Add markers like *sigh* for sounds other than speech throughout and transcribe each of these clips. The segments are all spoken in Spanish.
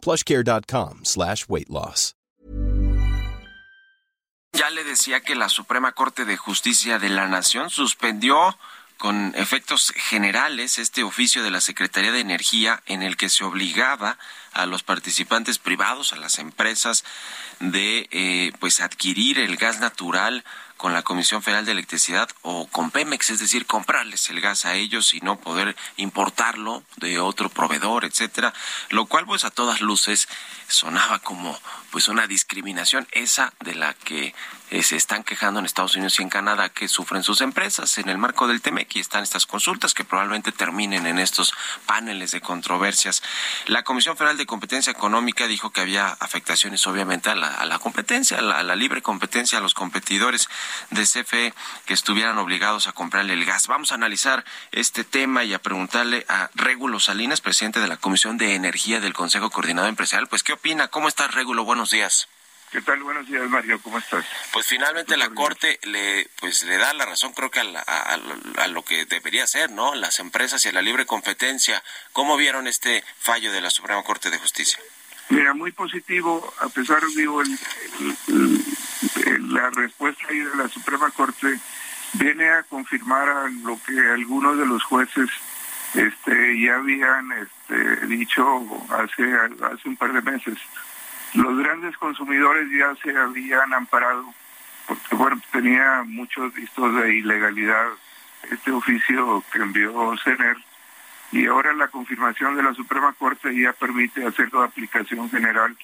plushcare.com slash weight loss. Ya le decía que la Suprema Corte de Justicia de la Nación suspendió con efectos generales este oficio de la Secretaría de Energía en el que se obligaba a los participantes privados, a las empresas, de eh, pues adquirir el gas natural con la Comisión Federal de Electricidad o con Pemex, es decir, comprarles el gas a ellos y no poder importarlo de otro proveedor, etcétera, lo cual pues a todas luces sonaba como pues una discriminación esa de la que eh, se están quejando en Estados Unidos y en Canadá que sufren sus empresas en el marco del TEMEC están estas consultas que probablemente terminen en estos paneles de controversias. La Comisión Federal de Competencia Económica dijo que había afectaciones obviamente a la, competencia, a la, libre competencia, a los competidores de CFE que estuvieran obligados a comprarle el gas. Vamos a analizar este tema y a preguntarle a Régulo Salinas, presidente de la Comisión de Energía del Consejo Coordinador Empresarial, pues ¿qué opina? ¿Cómo estás, Régulo? Buenos días. ¿Qué tal? Buenos días, Mario. ¿Cómo estás? Pues finalmente la Corte le pues le da la razón, creo que a, lo que debería ser, ¿no? Las empresas y la libre competencia. ¿Cómo vieron este fallo de la Suprema Corte de Justicia? Mira, muy positivo, a pesar, digo, el, la respuesta ahí de la Suprema Corte viene a confirmar lo que algunos de los jueces este, ya habían este, dicho hace, hace un par de meses. Los grandes consumidores ya se habían amparado porque bueno tenía muchos vistos de ilegalidad este oficio que envió CENER y ahora la confirmación de la Suprema Corte ya permite hacerlo de aplicación general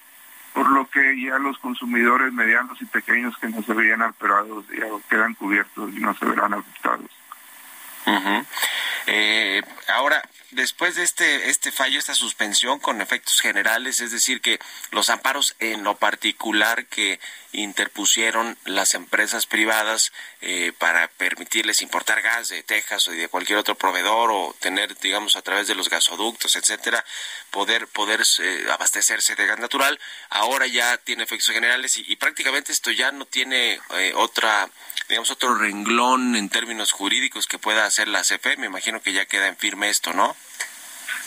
por lo que ya los consumidores medianos y pequeños que no se veían amparados ya quedan cubiertos y no se verán afectados. Eh, ahora, después de este, este fallo, esta suspensión con efectos generales, es decir, que los amparos en lo particular que interpusieron las empresas privadas eh, para permitirles importar gas de Texas o de cualquier otro proveedor o tener, digamos, a través de los gasoductos, etcétera, poder, poder eh, abastecerse de gas natural, ahora ya tiene efectos generales y, prácticamente esto ya no tiene eh, otra, digamos, otro renglón en términos jurídicos que pueda hacer la CFE. Me imagino que ya queda en firme esto, ¿no?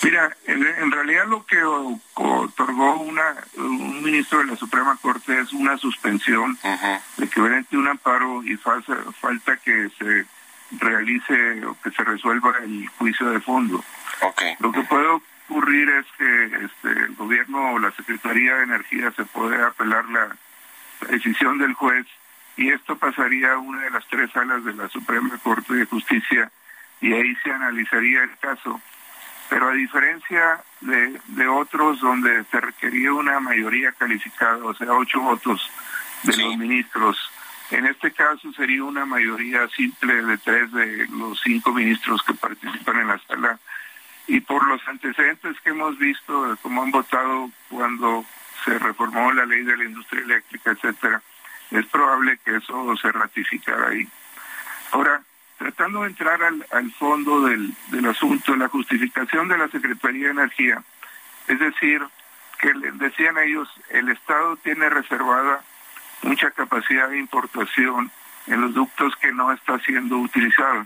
Mira, en, realidad lo que otorgó una, un ministro de la Suprema Corte es una suspensión de que obviamente un amparo y falta, falta que se realice o que se resuelva el juicio de fondo. Lo que puede ocurrir es que este, el gobierno o la Secretaría de Energía se puede apelar la decisión del juez y esto pasaría a una de las tres salas de la Suprema Corte de Justicia y ahí se analizaría el caso pero a diferencia de, otros donde se requería una mayoría calificada, o sea, ocho votos de los ministros, en este caso sería una mayoría simple de tres de los cinco ministros que participan en la sala. Y por los antecedentes que hemos visto, como han votado cuando se reformó la ley de la industria eléctrica, etcétera, es probable que eso se ratificara ahí. Ahora, tratando de entrar al, fondo del, asunto, la justificación de la Secretaría de Energía, es decir, que decían ellos, el Estado tiene reservada mucha capacidad de importación en los ductos que no está siendo utilizado.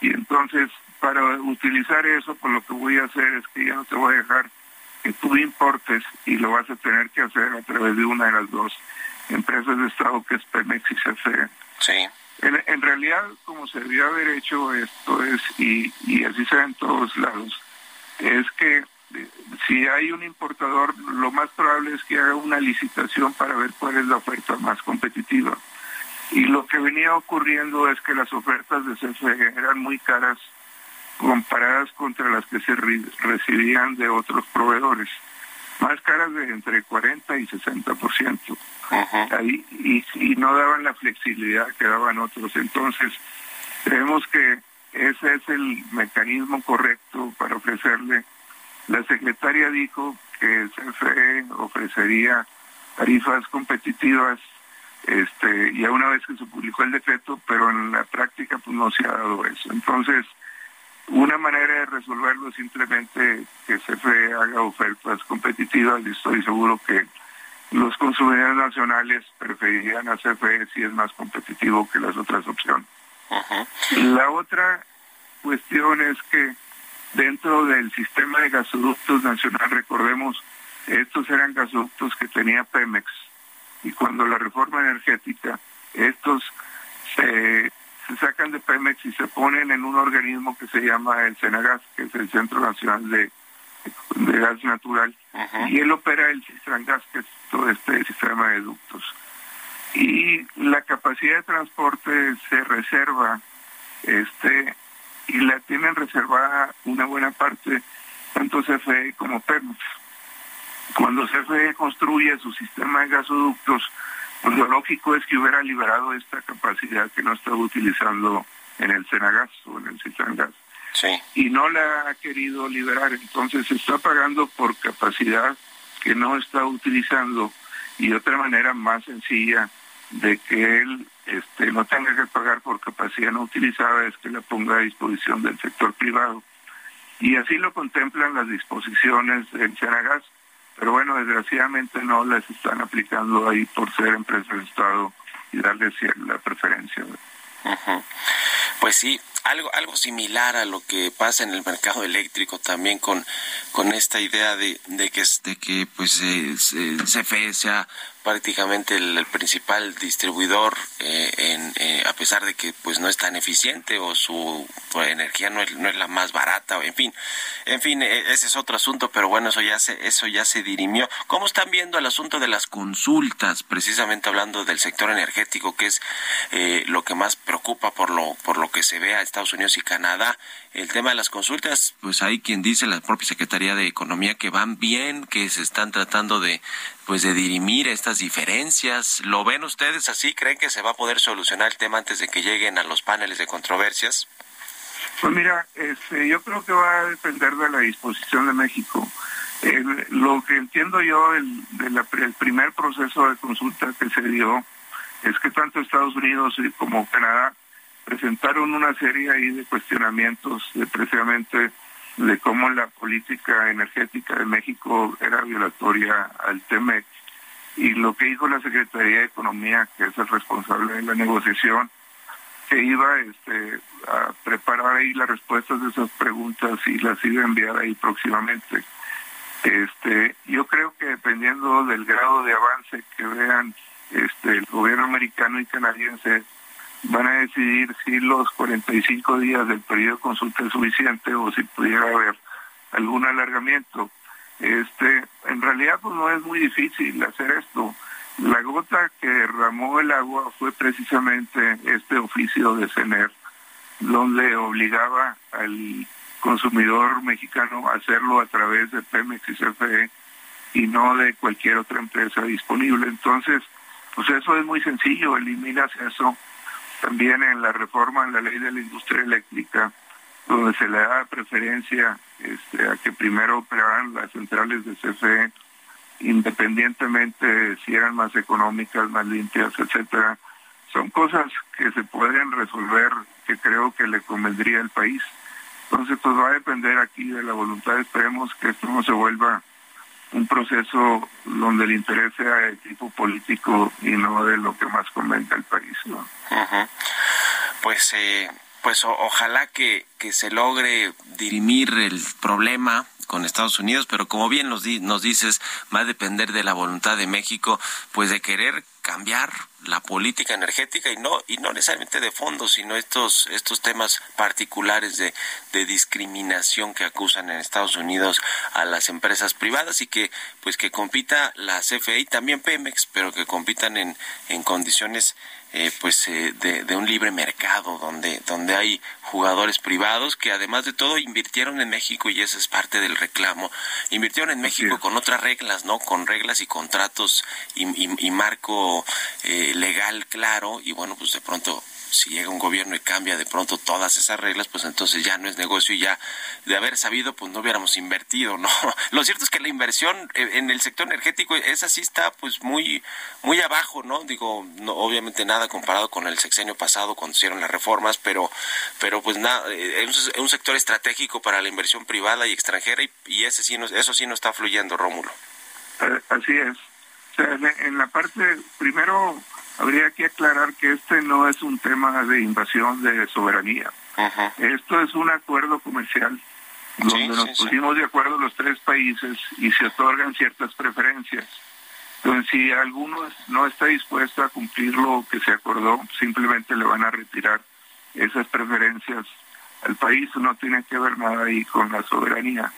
Y entonces, para utilizar eso, pues lo que voy a hacer es que ya no te voy a dejar que tú importes y lo vas a tener que hacer a través de una de las dos empresas de Estado que es Pemex y CFE. Sí. En, realidad, como se debió haber hecho esto es, y, y así se ve en todos lados, es que eh, si hay un importador, lo más probable es que haga una licitación para ver cuál es la oferta más competitiva. Y lo que venía ocurriendo es que las ofertas de CFE eran muy caras comparadas contra las que se recibían de otros proveedores más caras de entre 40 y 60%. Ahí, y, y no daban la flexibilidad que daban otros. Entonces, creemos que ese es el mecanismo correcto para ofrecerle. La secretaria dijo que CFE ofrecería tarifas competitivas este ya una vez que se publicó el decreto, pero en la práctica pues no se ha dado eso. Entonces, una manera de resolverlo es simplemente que CFE haga ofertas competitivas y estoy seguro que los consumidores nacionales preferirían a CFE si es más competitivo que las otras opciones. La otra cuestión es que dentro del sistema de gasoductos nacional, recordemos, estos eran gasoductos que tenía Pemex y cuando la reforma energética, estos se, sacan de Pemex y se ponen en un organismo que se llama el Senagas, que es el Centro Nacional de, Gas Natural, y él opera el Cistrangas, que es todo este sistema de ductos. Y la capacidad de transporte se reserva, este, y la tienen reservada una buena parte, tanto CFE como Pemex. Cuando CFE construye su sistema de gasoductos, pues lo lógico es que hubiera liberado esta capacidad que no estaba utilizando en el Senagas o en el Citrangas. Sí. Y no la ha querido liberar, entonces se está pagando por capacidad que no está utilizando y otra manera más sencilla de que él este, no tenga que pagar por capacidad no utilizada es que la ponga a disposición del sector privado. Y así lo contemplan las disposiciones del Senagas pero bueno, desgraciadamente no las están aplicando ahí por ser empresas de Estado y darles la preferencia. Pues sí, algo algo similar a lo que pasa en el mercado eléctrico también con con esta idea de, de que de que pues eh, CFE sea prácticamente el, principal distribuidor eh, en, eh, a pesar de que pues no es tan eficiente o su energía no es, no es la más barata en fin en fin e, ese es otro asunto pero bueno eso ya se eso ya se dirimió. Cómo están viendo el asunto de las consultas precisamente hablando del sector energético que es eh, lo que más preocupa por lo por lo que se ve a Estados Unidos y Canadá el tema de las consultas pues hay quien dice la propia secretaría de economía que van bien que se están tratando de pues de dirimir estas diferencias. ¿Lo ven ustedes así? ¿Creen que se va a poder solucionar el tema antes de que lleguen a los paneles de controversias? Pues mira, este, yo creo que va a depender de la disposición de México. lo que entiendo yo el, del primer proceso de consulta que se dio es que tanto Estados Unidos como Canadá presentaron una serie ahí de cuestionamientos de precisamente de cómo la política energética de México era violatoria al TEMEC y lo que dijo la Secretaría de Economía, que es el responsable de la negociación, que iba este, a preparar ahí las respuestas de esas preguntas y las iba a enviar ahí próximamente. Este, yo creo que dependiendo del grado de avance que vean este, el gobierno americano y canadiense, van a decidir si los 45 días del periodo de consulta es suficiente o si pudiera haber algún alargamiento. Este, en realidad pues no es muy difícil hacer esto. La gota que derramó el agua fue precisamente este oficio de CENER, donde obligaba al consumidor mexicano a hacerlo a través de Pemex y CFE y no de cualquier otra empresa disponible. Entonces, pues eso es muy sencillo, eliminas eso también en la reforma en la ley de la industria eléctrica, donde se le da preferencia este, a que primero operaran las centrales de CFE, independientemente de si eran más económicas, más limpias, etcétera. Son cosas que se pueden resolver, que creo que le convendría al país. Entonces, pues va a depender aquí de la voluntad. Esperemos que esto no se vuelva un proceso donde el interés sea de tipo político y no de lo que más convenga al país. ¿no? Pues, eh, pues ojalá que, que se logre dirimir el problema con Estados Unidos, pero como bien nos, nos dices, va a depender de la voluntad de México, pues de querer cambiar la política energética y no y no necesariamente de fondo sino estos estos temas particulares de, de discriminación que acusan en Estados Unidos a las empresas privadas y que pues que compita la CFE y también Pemex pero que compitan en en condiciones eh, pues eh, de, un libre mercado donde donde hay jugadores privados que además de todo invirtieron en México y ese es parte del reclamo. Invirtieron en México con otras reglas no con reglas y contratos y, marco marco eh, legal claro y bueno, pues de pronto si llega un gobierno y cambia de pronto todas esas reglas, pues entonces ya no es negocio y ya de haber sabido, pues no hubiéramos invertido, ¿no? *laughs* Lo cierto es que la inversión en el sector energético, esa sí está pues muy, muy abajo, ¿no? Digo, no, obviamente nada comparado con el sexenio pasado cuando hicieron las reformas, pero, pero pues nada, eh, es un sector estratégico para la inversión privada y extranjera y, ese sí no, eso sí no está fluyendo, Rómulo. Así es. O sea, en la parte, primero, habría que aclarar que este no es un tema de invasión de soberanía. Esto es un acuerdo comercial donde nos pusimos de acuerdo los tres países y se otorgan ciertas preferencias. Entonces, si alguno no está dispuesto a cumplir lo que se acordó, simplemente le van a retirar esas preferencias al país. No tiene que ver nada ahí con la soberanía.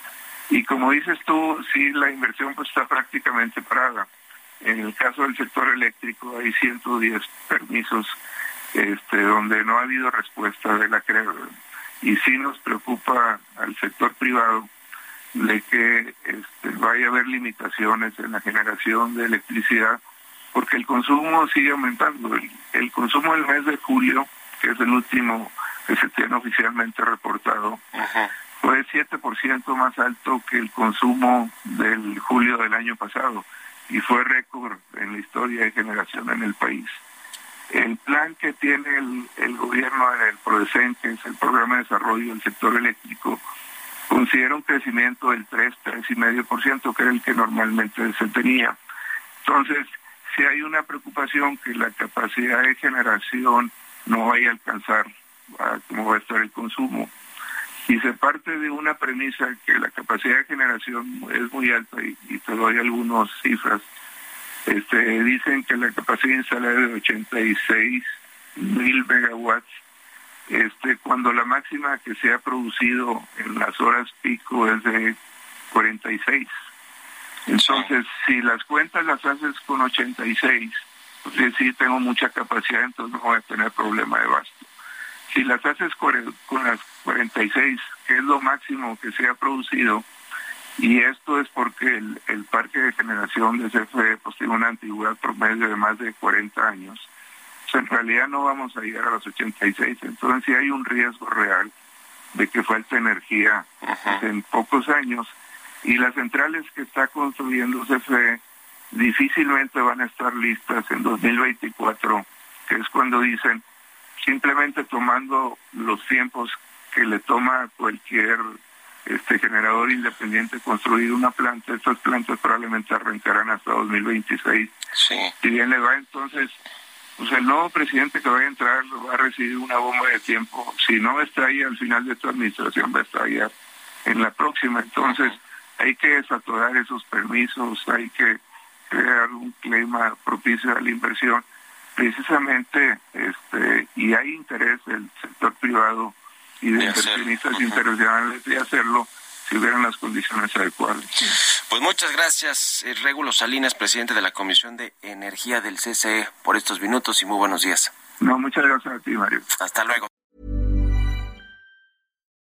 Y como dices tú, sí, la inversión pues está prácticamente parada. En el caso del sector eléctrico hay 110 permisos este, donde no ha habido respuesta de la CRE y sí nos preocupa al sector privado de que este, vaya a haber limitaciones en la generación de electricidad porque el consumo sigue aumentando. El, consumo del mes de julio, que es el último que se tiene oficialmente reportado, fue 7% más alto que el consumo del julio del año pasado y fue récord en la historia de generación en el país. El plan que tiene el, gobierno en el el Programa de Desarrollo del Sector Eléctrico, considera un crecimiento del 3, 3,5%, que era el que normalmente se tenía. Entonces, si hay una preocupación que la capacidad de generación no vaya a alcanzar a cómo va a estar el consumo, y se parte de una premisa que la capacidad de generación es muy alta y, y te doy algunas cifras. Este, dicen que la capacidad instalada es de 86 mil megawatts, este, cuando la máxima que se ha producido en las horas pico es de 46. Entonces, si las cuentas las haces con 86, pues sí tengo mucha capacidad, entonces no voy a tener problema de gasto. Si las haces con las 46, que es lo máximo que se ha producido, y esto es porque el, parque de generación de CFE pues, tiene una antigüedad promedio de más de 40 años. en realidad no vamos a llegar a los 86, entonces sí hay un riesgo real de que falte energía en pocos años y las centrales que está construyendo CFE difícilmente van a estar listas en 2024, que es cuando dicen simplemente tomando los tiempos que le toma cualquier este generador independiente construir una planta, estas plantas probablemente arrancarán hasta 2026. Sí. Si bien le va entonces, pues el nuevo presidente que va a entrar va a recibir una bomba de tiempo. Si no está ahí al final de tu administración, va a estar ahí en la próxima. Entonces hay que desatorar esos permisos, hay que crear un clima propicio a la inversión precisamente este y hay interés del sector privado y de, inversionistas internacionales de hacerlo si hubieran las condiciones adecuadas. Pues muchas gracias, eh, Régulo Salinas, presidente de la Comisión de Energía del CCE, por estos minutos y muy buenos días. No, muchas gracias a ti, Mario. Hasta luego.